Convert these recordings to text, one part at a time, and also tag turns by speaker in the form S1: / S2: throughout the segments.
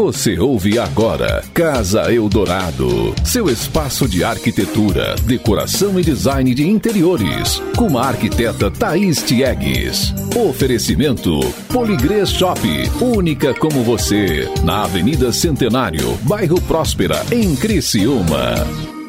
S1: Você ouve agora Casa Eldorado, seu espaço de arquitetura, decoração e design de interiores, com a arquiteta Thaís Tiegues. Oferecimento Poligrês Shop, única como você, na Avenida Centenário, bairro Próspera, em Criciúma.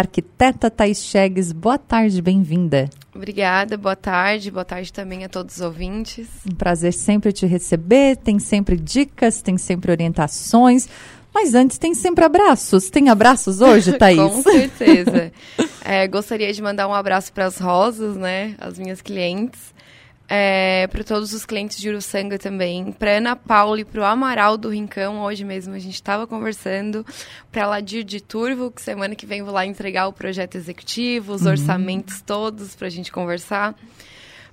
S2: Arquiteta Thaís Chegues, boa tarde, bem-vinda.
S3: Obrigada, boa tarde, boa tarde também a todos os ouvintes.
S2: Um prazer sempre te receber, tem sempre dicas, tem sempre orientações, mas antes tem sempre abraços. Tem abraços hoje, Thaís?
S3: Com certeza. é, gostaria de mandar um abraço para as rosas, né, as minhas clientes é, para todos os clientes de Uruçanga também, para Ana Paula e para o Amaral do Rincão, hoje mesmo a gente estava conversando, para Ladir de Turvo, que semana que vem vou lá entregar o projeto executivo, os uhum. orçamentos todos para a gente conversar.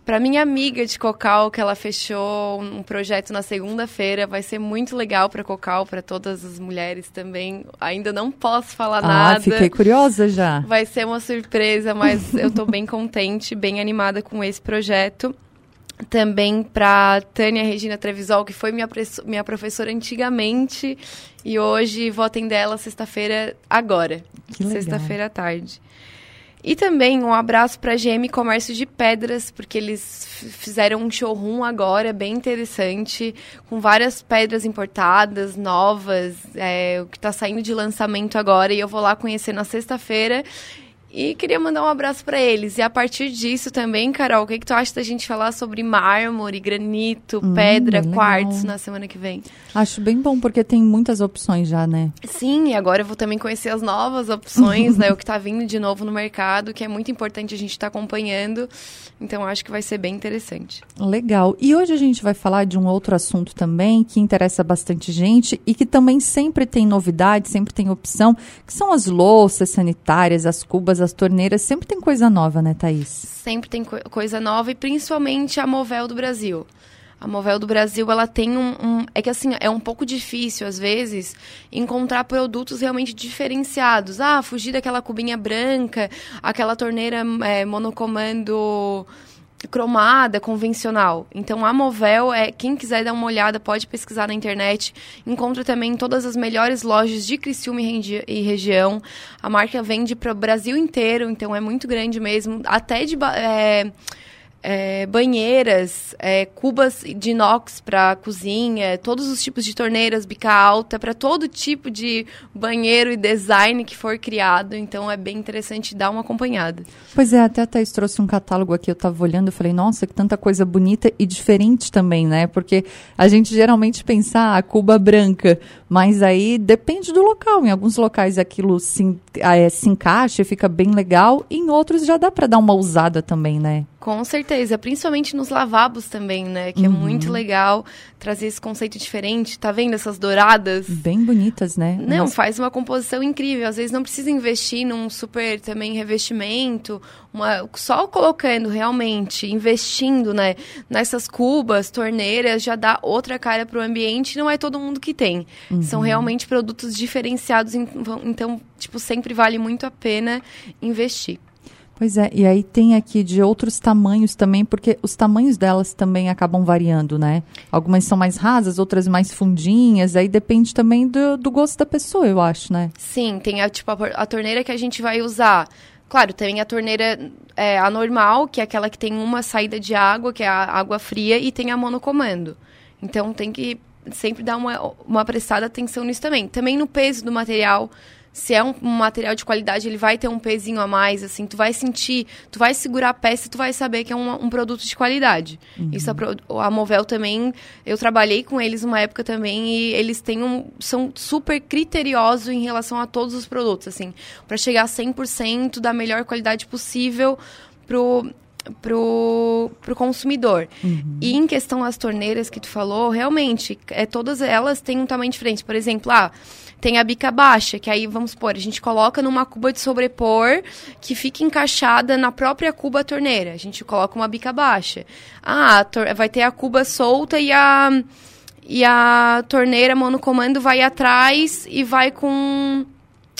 S3: Para minha amiga de Cocal, que ela fechou um projeto na segunda-feira, vai ser muito legal para Cocal, para todas as mulheres também. Ainda não posso falar
S2: ah,
S3: nada.
S2: fiquei curiosa já.
S3: Vai ser uma surpresa, mas eu estou bem contente, bem animada com esse projeto também para Tânia Regina Trevisol, que foi minha, minha professora antigamente e hoje vou atender ela sexta-feira agora, sexta-feira à tarde. E também um abraço para a GM Comércio de Pedras, porque eles fizeram um showroom agora bem interessante, com várias pedras importadas, novas, é, o que está saindo de lançamento agora. E eu vou lá conhecer na sexta-feira. E queria mandar um abraço para eles. E a partir disso também, Carol, o que, que tu acha da gente falar sobre mármore, granito, hum, pedra, quartzo na semana que vem?
S2: Acho bem bom, porque tem muitas opções já, né?
S3: Sim, e agora eu vou também conhecer as novas opções, né? O que está vindo de novo no mercado, que é muito importante a gente estar tá acompanhando. Então, acho que vai ser bem interessante.
S2: Legal. E hoje a gente vai falar de um outro assunto também que interessa bastante gente e que também sempre tem novidade, sempre tem opção, que são as louças sanitárias, as cubas, as torneiras. Sempre tem coisa nova, né, Thaís?
S3: Sempre tem co coisa nova e principalmente a Movel do Brasil. A Movel do Brasil, ela tem um, um, É que assim, é um pouco difícil, às vezes, encontrar produtos realmente diferenciados. Ah, fugir daquela cubinha branca, aquela torneira é, monocomando cromada, convencional. Então a Movel é quem quiser dar uma olhada pode pesquisar na internet. Encontra também todas as melhores lojas de Criciúma e, região. A marca vende para o Brasil inteiro, então é muito grande mesmo. Até de é, é, banheiras, é, cubas de inox para cozinha, todos os tipos de torneiras, bica alta, para todo tipo de banheiro e design que for criado. Então é bem interessante dar uma acompanhada.
S2: Pois é, até a Thaís trouxe um catálogo aqui, eu estava olhando e falei, nossa, que tanta coisa bonita e diferente também, né? Porque a gente geralmente pensa, ah, a cuba branca, mas aí depende do local. Em alguns locais aquilo se, é, se encaixa fica bem legal, em outros já dá para dar uma usada também, né?
S3: Com certeza, principalmente nos lavabos também, né? Que é uhum. é muito legal trazer esse conceito diferente. Tá vendo essas douradas?
S2: Bem bonitas, né?
S3: Não, Mas... faz uma composição incrível. Às vezes não precisa investir num super também revestimento, uma... só colocando realmente, investindo, né? Nessas cubas, torneiras, já dá outra cara pro ambiente. Não é todo mundo que tem. Uhum. São realmente produtos diferenciados, então, tipo, sempre vale muito a pena investir.
S2: Pois é, e aí tem aqui de outros tamanhos também, porque os tamanhos delas também acabam variando, né? Algumas são mais rasas, outras mais fundinhas, aí depende também do, do gosto da pessoa, eu acho, né?
S3: Sim, tem a, tipo, a, a torneira que a gente vai usar. Claro, tem a torneira é, anormal, que é aquela que tem uma saída de água, que é a água fria, e tem a monocomando. Então tem que sempre dar uma, uma prestada atenção nisso também. Também no peso do material se é um, um, material de qualidade, ele vai ter um pezinho a mais, assim, tu vai sentir, tu vai segurar a peça e tu vai saber que é um, um produto de qualidade. Uhum. Isso a, a, Movel também, eu trabalhei com eles uma época também e eles têm um, são super criteriosos em relação a todos os produtos, assim, para chegar a 100% da melhor qualidade possível pro pro, pro consumidor. Uhum. E em questão das torneiras que tu falou, realmente, é, todas elas têm um tamanho diferente. Por exemplo, ah, tem a bica baixa, que aí, vamos supor, a gente coloca numa cuba de sobrepor que fica encaixada na própria cuba torneira. A gente coloca uma bica baixa. Ah, vai ter a cuba solta e a, e a torneira monocomando vai atrás e vai com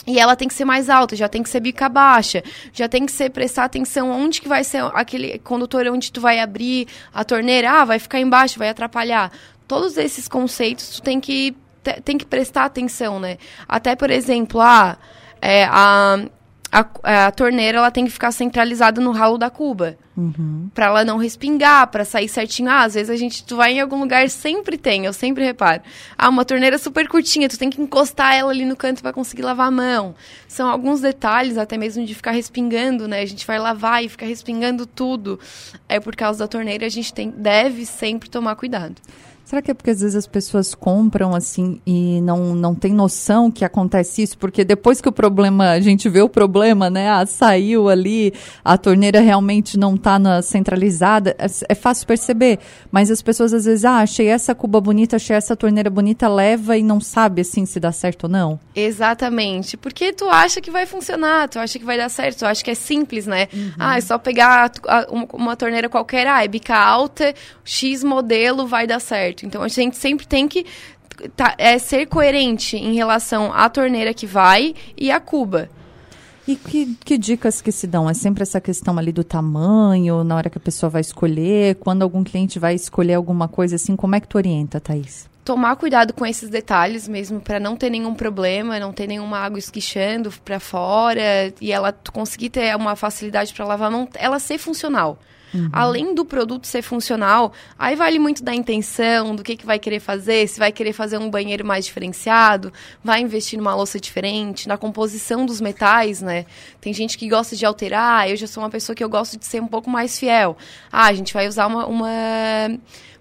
S3: e ela tem que ser mais alta, já tem que ser bica baixa, já tem que ser prestar atenção onde que vai ser aquele condutor onde tu vai abrir a torneira, ah, vai ficar embaixo, vai atrapalhar todos esses conceitos tu tem que, tem que prestar atenção, né? Até, por exemplo, ah, é, a, a, a, torneira ela tem que ficar centralizada no ralo da cuba. Uhum. Pra ela não respingar, para sair certinho. Ah, às vezes a gente, tu vai em algum lugar, sempre tem, eu sempre reparo. Ah, uma torneira super curtinha, tu tem que encostar ela ali no canto para conseguir lavar a mão. São alguns detalhes, até mesmo de ficar respingando, né? A gente vai lavar e fica respingando tudo. É por causa da torneira, a gente tem, deve sempre tomar cuidado.
S2: Será que é porque às vezes as pessoas compram assim e não, não tem noção que acontece isso? Porque depois que o problema, a gente vê o problema, né? Ah, saiu ali, a torneira realmente não está centralizada, é, é, fácil perceber. Mas as pessoas às vezes, ah, achei essa cuba bonita, achei essa torneira bonita, leva e não sabe assim se dá certo ou não.
S3: Exatamente. Porque tu acha que vai funcionar, tu acha que vai dar certo, tu acha que é simples, né? Uhum. Ah, é só pegar uma, uma torneira qualquer, ah, é bica alta, X modelo vai dar certo certo. Então a gente sempre tem que tá, é, ser coerente em relação à torneira que vai e à cuba.
S2: E que, que, dicas que se dão? É sempre essa questão ali do tamanho, na hora que a pessoa vai escolher, quando algum cliente vai escolher alguma coisa assim, como é que tu orienta, Thaís?
S3: Tomar cuidado com esses detalhes mesmo, para não ter nenhum problema, não ter nenhuma água esquichando para fora e ela conseguir ter uma facilidade para lavar a mão, ela ser funcional. Uhum. Além do produto ser funcional, aí vale muito da intenção, do que, que vai querer fazer, se vai querer fazer um banheiro mais diferenciado, vai investir numa louça diferente, na composição dos metais, né? Tem gente que gosta de alterar, eu já sou uma pessoa que eu gosto de ser um pouco mais fiel. Ah, a gente vai usar uma, uma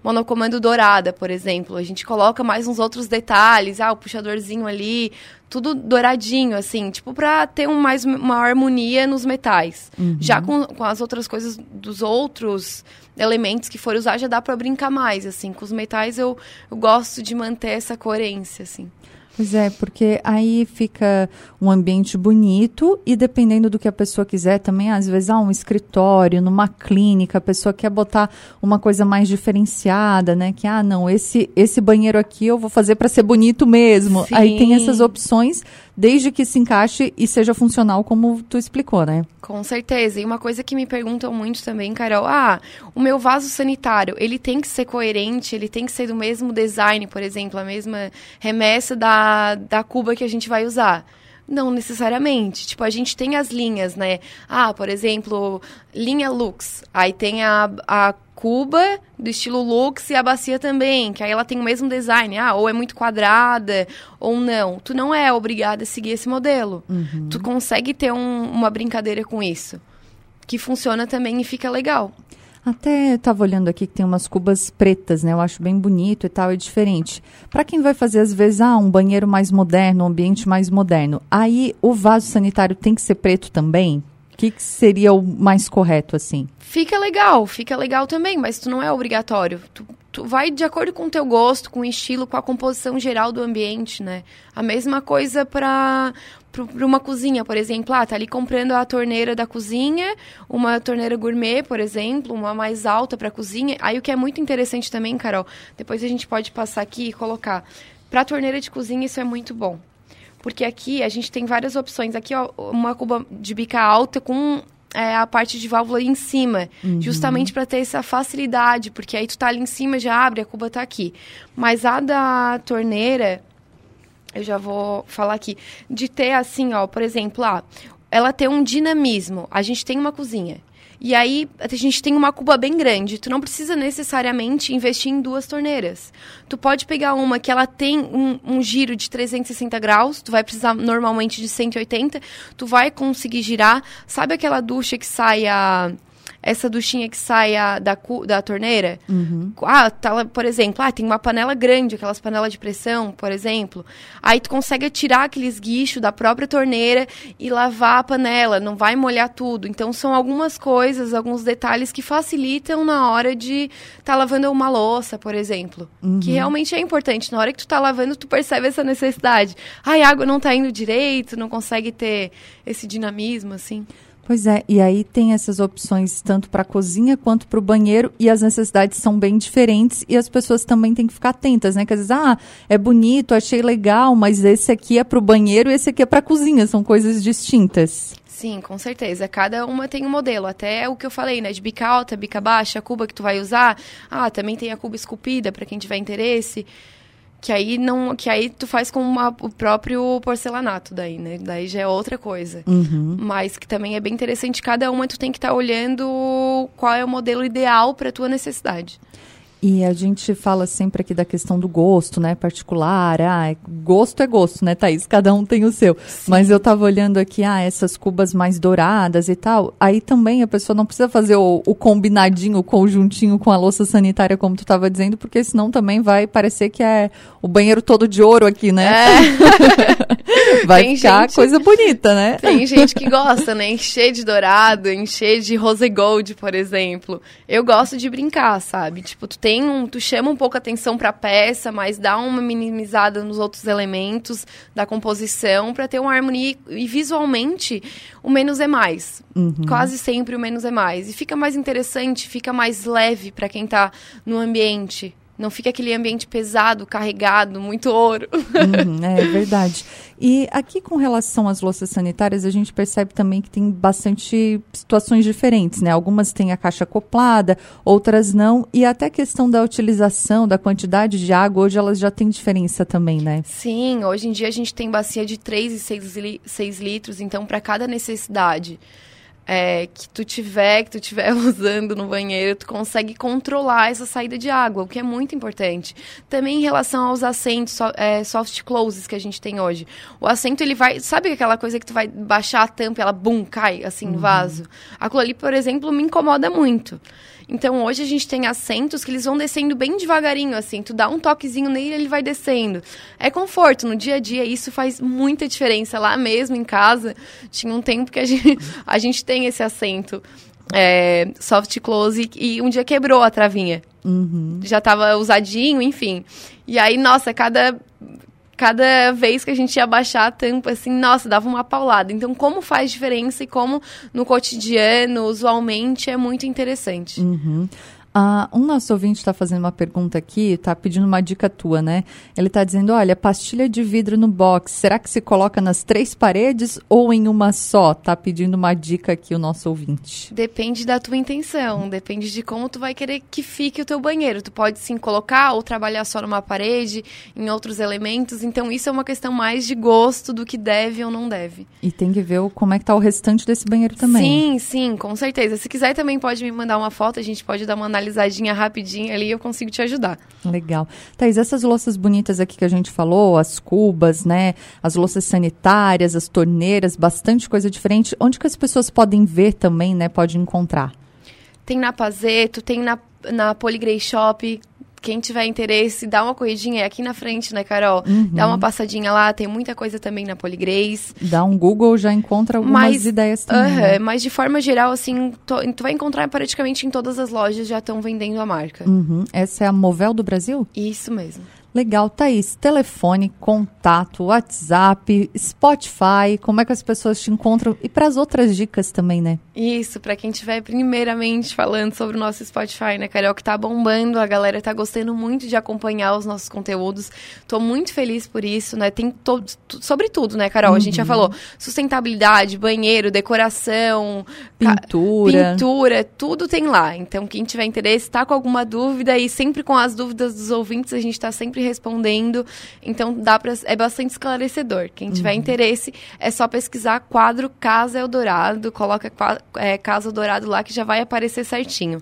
S3: monocomando dourada, por exemplo. A gente coloca mais uns outros detalhes, ah, o puxadorzinho ali, tudo douradinho, assim, tipo, pra ter um mais, uma harmonia nos metais. Uhum. Já com, com as outras coisas dos outros elementos que for usar, já dá para brincar mais, assim. Com os metais eu, eu gosto de manter essa coerência, assim.
S2: Pois é, porque aí fica um ambiente bonito e dependendo do que a pessoa quiser também, às vezes, ah, um escritório, numa clínica, a pessoa quer botar uma coisa mais diferenciada, né? Que, ah, não, esse, esse banheiro aqui eu vou fazer para ser bonito mesmo. Sim. Aí tem essas opções, desde que se encaixe e seja funcional, como tu explicou, né?
S3: Com certeza. E uma coisa que me perguntam muito também, Carol, ah, o meu vaso sanitário, ele tem que ser coerente, ele tem que ser do mesmo design, por exemplo, a mesma remessa da, da cuba que a gente vai usar. Não necessariamente. Tipo, a gente tem as linhas, né? Ah, por exemplo, linha Lux. Aí tem a, a cuba do estilo Lux e a bacia também, que aí ela tem o mesmo design. Ah, ou é muito quadrada, ou não. Tu não é obrigada a seguir esse modelo. Uhum. Tu consegue ter um, uma brincadeira com isso. Que funciona também e fica legal.
S2: Até estava olhando aqui que tem umas cubas pretas, né? Eu acho bem bonito e tal, é diferente. Para quem vai fazer, às vezes, ah, um banheiro mais moderno, um ambiente mais moderno, aí o vaso sanitário tem que ser preto também? O que, que seria o mais correto, assim?
S3: Fica legal, fica legal também, mas tu não é obrigatório. Tu, tu vai de acordo com o teu gosto, com o estilo, com a composição geral do ambiente, né? A mesma coisa para para uma cozinha, por exemplo, ah, tá ali comprando a torneira da cozinha, uma torneira gourmet, por exemplo, uma mais alta para cozinha. Aí o que é muito interessante também, Carol, depois a gente pode passar aqui e colocar. Para torneira de cozinha isso é muito bom. Porque aqui a gente tem várias opções. Aqui, ó, uma cuba de bica alta com é, a parte de válvula em cima, uhum. justamente para ter essa facilidade, porque aí tu tá ali em cima, já abre, a cuba tá aqui. Mas a da torneira, eu já vou falar aqui, de ter assim, ó, por exemplo, ah, ela tem um dinamismo. A gente tem uma cozinha. E aí a gente tem uma cuba bem grande. Tu não precisa necessariamente investir em duas torneiras. Tu pode pegar uma que ela tem um, um, giro de 360 graus. Tu vai precisar normalmente de 180. Tu vai conseguir girar. Sabe aquela ducha que sai a essa duchinha que sai a, da, da torneira. Uhum. Ah, tá, por exemplo, ah, tem uma panela grande, aquelas panelas de pressão, por exemplo. Aí tu consegue tirar aqueles guichos da própria torneira e lavar a panela, não vai molhar tudo. Então são algumas coisas, alguns detalhes que facilitam na hora de estar tá lavando uma louça, por exemplo. Uhum. Que realmente é importante. Na hora que tu tá lavando, tu percebe essa necessidade. Ai, a água não tá indo direito, não consegue ter esse dinamismo, assim.
S2: Pois é, e aí tem essas opções tanto para a cozinha quanto para o banheiro e as necessidades são bem diferentes e as pessoas também têm que ficar atentas, né? Quer dizer, ah, é bonito, achei legal, mas esse aqui é para o banheiro e esse aqui é para a cozinha, são coisas distintas.
S3: Sim, com certeza. Cada uma tem um modelo. Até o que eu falei, né? De bica alta, bica baixa, a cuba que tu vai usar. Ah, também tem a cuba esculpida para quem tiver interesse. Que aí não, que aí tu faz com uma, o próprio porcelanato daí, né? Daí já é outra coisa.
S2: Uhum.
S3: Mas que também é bem interessante. Cada uma tu tem que estar tá olhando qual é o modelo ideal para tua necessidade.
S2: E a gente fala sempre aqui da questão do gosto, né? Particular. Ah, gosto é gosto, né, Thaís? Cada um tem o seu. Sim. Mas eu tava olhando aqui, ah, essas cubas mais douradas e tal. Aí também a pessoa não precisa fazer o, o combinadinho, o conjuntinho com a louça sanitária, como tu tava dizendo, porque senão também vai parecer que é o banheiro todo de ouro aqui, né? É. vai tem ficar gente, coisa bonita, né?
S3: Tem gente que gosta, né? Encher de dourado, encher de rose gold, por exemplo. Eu gosto de brincar, sabe? Tipo, tu tem um, tu chama um pouco a atenção para a peça, mas dá uma minimizada nos outros elementos da composição para ter uma harmonia e visualmente o menos é mais. Uhum. Quase sempre o menos é mais. E fica mais interessante, fica mais leve para quem está no ambiente. Não fica aquele ambiente pesado, carregado, muito ouro.
S2: Uhum, é verdade. E aqui com relação às louças sanitárias, a gente percebe também que tem bastante situações diferentes, né? Algumas têm a caixa acoplada, outras não. E até a questão da utilização, da quantidade de água, hoje elas já têm diferença também, né?
S3: Sim, hoje em dia a gente tem bacia de 3 e 6, li 6 litros, então para cada necessidade é, que tu tiver, que tu tiver usando no banheiro, tu consegue controlar essa saída de água, o que é muito importante. Também em relação aos assentos so, é, soft closes que a gente tem hoje. O assento, ele vai... Sabe aquela coisa que tu vai baixar a tampa e ela, bum, cai, assim, no uhum. vaso? Aquilo ali, por exemplo, me incomoda muito. Então hoje a gente tem assentos que eles vão descendo bem devagarinho, assim. Tu dá um toquezinho nele ele vai descendo. É conforto. No dia a dia isso faz muita diferença. Lá mesmo em casa, tinha um tempo que a gente, a gente tem esse assento é, soft close e um dia quebrou a travinha.
S2: Uhum.
S3: Já estava usadinho, enfim. E aí, nossa, cada cada vez que a gente ia baixar a tampa, assim, nossa, dava uma paulada. Então, como faz diferença e como no cotidiano, usualmente, é muito interessante.
S2: Uhum. Ah, um nosso ouvinte está fazendo uma pergunta aqui, está pedindo uma dica tua, né? Ele está dizendo: olha, pastilha de vidro no box, será que se coloca nas três paredes ou em uma só? Está pedindo uma dica aqui o nosso ouvinte.
S3: Depende da tua intenção, depende de como tu vai querer que fique o teu banheiro. Tu pode sim colocar ou trabalhar só numa parede, em outros elementos. Então, isso é uma questão mais de gosto do que deve ou não deve.
S2: E tem que ver como é que tá o restante desse banheiro também.
S3: Sim, sim, com certeza. Se quiser também pode me mandar uma foto, a gente pode dar uma análise analisadinha rapidinho ali, eu consigo te ajudar.
S2: Legal. Thais, essas louças bonitas aqui que a gente falou, as cubas, né? As louças sanitárias, as torneiras, bastante coisa diferente. Onde que as pessoas podem ver também, né? Pode encontrar?
S3: Tem na Pazeto, tem na, na Poligrey Shop, quem tiver interesse, dá uma corridinha. É aqui na frente, né, Carol? Uhum. Dá uma passadinha lá. Tem muita coisa também na Poligrace.
S2: Dá um Google, já encontra algumas mas, ideias também. Uh -huh,
S3: né? Mas de forma geral, assim, to, tu vai encontrar praticamente em todas as lojas já estão vendendo a marca.
S2: Uhum. Essa é a Movel do Brasil?
S3: Isso mesmo.
S2: Legal, Thaís. Telefone, contato, WhatsApp, Spotify, como é que as pessoas te encontram? E para as outras dicas também, né?
S3: Isso, para quem estiver primeiramente falando sobre o nosso Spotify, né, Carol, que tá bombando, a galera tá gostando muito de acompanhar os nossos conteúdos. Tô muito feliz por isso, né? Tem todo, sobre tudo, né, Carol? Uhum. A gente já uhum. falou sustentabilidade, banheiro, decoração,
S2: pintura.
S3: Pintura, tudo tem lá. Então, quem tiver interesse, tá com alguma dúvida e sempre com as dúvidas dos ouvintes, a gente tá sempre respondendo. Então dá para é bastante esclarecedor. Quem tiver uhum. interesse é só pesquisar quadro Casa Eldorado, coloca é, Casa Eldorado lá que já vai aparecer certinho.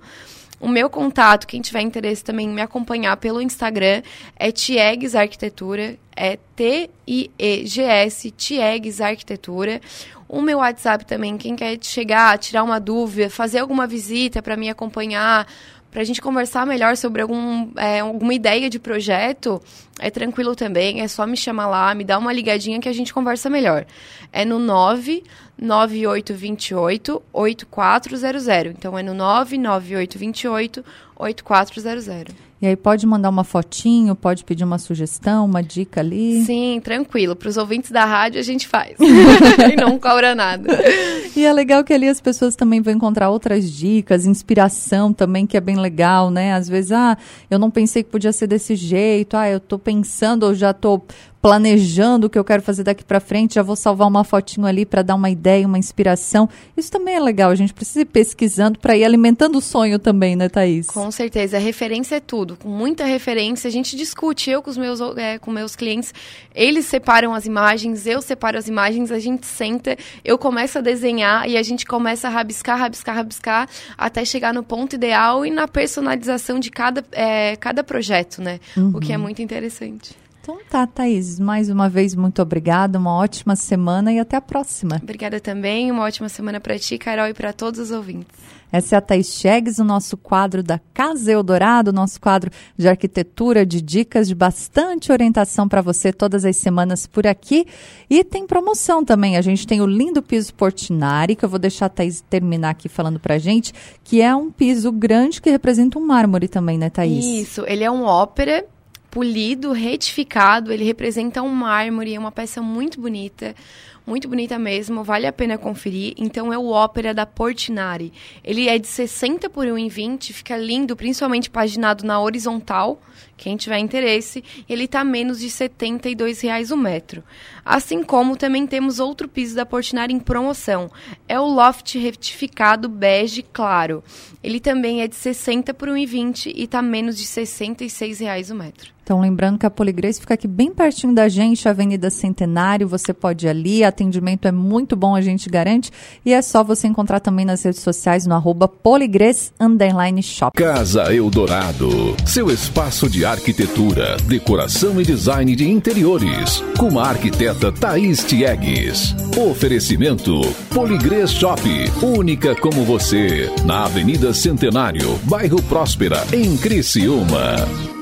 S3: O meu contato, quem tiver interesse também em me acompanhar pelo Instagram, é Tiegs Arquitetura, é T-I-E-G-S, Tiegs Arquitetura. O meu WhatsApp também, quem quer chegar, tirar uma dúvida, fazer alguma visita para me acompanhar, para a gente conversar melhor sobre algum, é, alguma ideia de projeto, é tranquilo também, é só me chamar lá, me dá uma ligadinha que a gente conversa melhor. É no 99828 8400. Então é no 99828 8400.
S2: E aí pode mandar uma fotinho, pode pedir uma sugestão, uma dica ali.
S3: Sim, tranquilo. Para os ouvintes da rádio a gente faz. e não cobra nada.
S2: E é legal que ali as pessoas também vão encontrar outras dicas, inspiração também, que é bem legal, né? Às vezes, ah, eu não pensei que podia ser desse jeito, ah, eu tô pensando ou já tô planejando o que eu quero fazer daqui para frente, já vou salvar uma fotinho ali para dar uma ideia, uma inspiração. Isso também é legal, a gente precisa ir pesquisando para ir alimentando o sonho também, né, Thaís?
S3: Com certeza, a referência é tudo. Com muita referência, a gente discute, eu com os meus, é, com meus clientes, eles separam as imagens, eu separo as imagens, a gente senta, eu começo a desenhar e a gente começa a rabiscar, rabiscar, rabiscar, até chegar no ponto ideal e na personalização de cada, é, cada projeto, né? Uhum. O que é muito interessante.
S2: Então tá, Thaís, mais uma vez muito obrigada, uma ótima semana e até a próxima.
S3: Obrigada também, uma ótima semana para ti, Carol, e para todos os ouvintes.
S2: Essa é a Thaís Chegues, o nosso quadro da Casa Eldorado, nosso quadro de arquitetura, de dicas, de bastante orientação para você todas as semanas por aqui. E tem promoção também, a gente tem o lindo piso Portinari, que eu vou deixar a Thaís terminar aqui falando para gente, que é um piso grande que representa um mármore também, né, Thaís?
S3: Isso, ele é um ópera polido, retificado, ele representa um mármore, é uma peça muito bonita, muito bonita mesmo, vale a pena conferir. Então é o Ópera da Portinari. Ele é de 60 por 1,20, fica lindo, principalmente paginado na horizontal, quem tiver interesse, ele está menos de 72 reais o metro. Assim como também temos outro piso da Portinari em promoção, é o Loft retificado bege claro. Ele também é de 60 por 1,20 e está menos de 66 reais o metro.
S2: Então, lembrando que a Poligrace fica aqui bem pertinho da gente, Avenida Centenário, você pode ir ali, atendimento é muito bom, a gente garante, e é só você encontrar também nas redes sociais no arroba Poligrace Shop.
S1: Casa Eldorado, seu espaço de arquitetura, decoração e design de interiores, com a arquiteta Thaís Tiegues. Oferecimento Poligrace Shop, única como você, na Avenida Centenário, bairro Próspera, em Criciúma.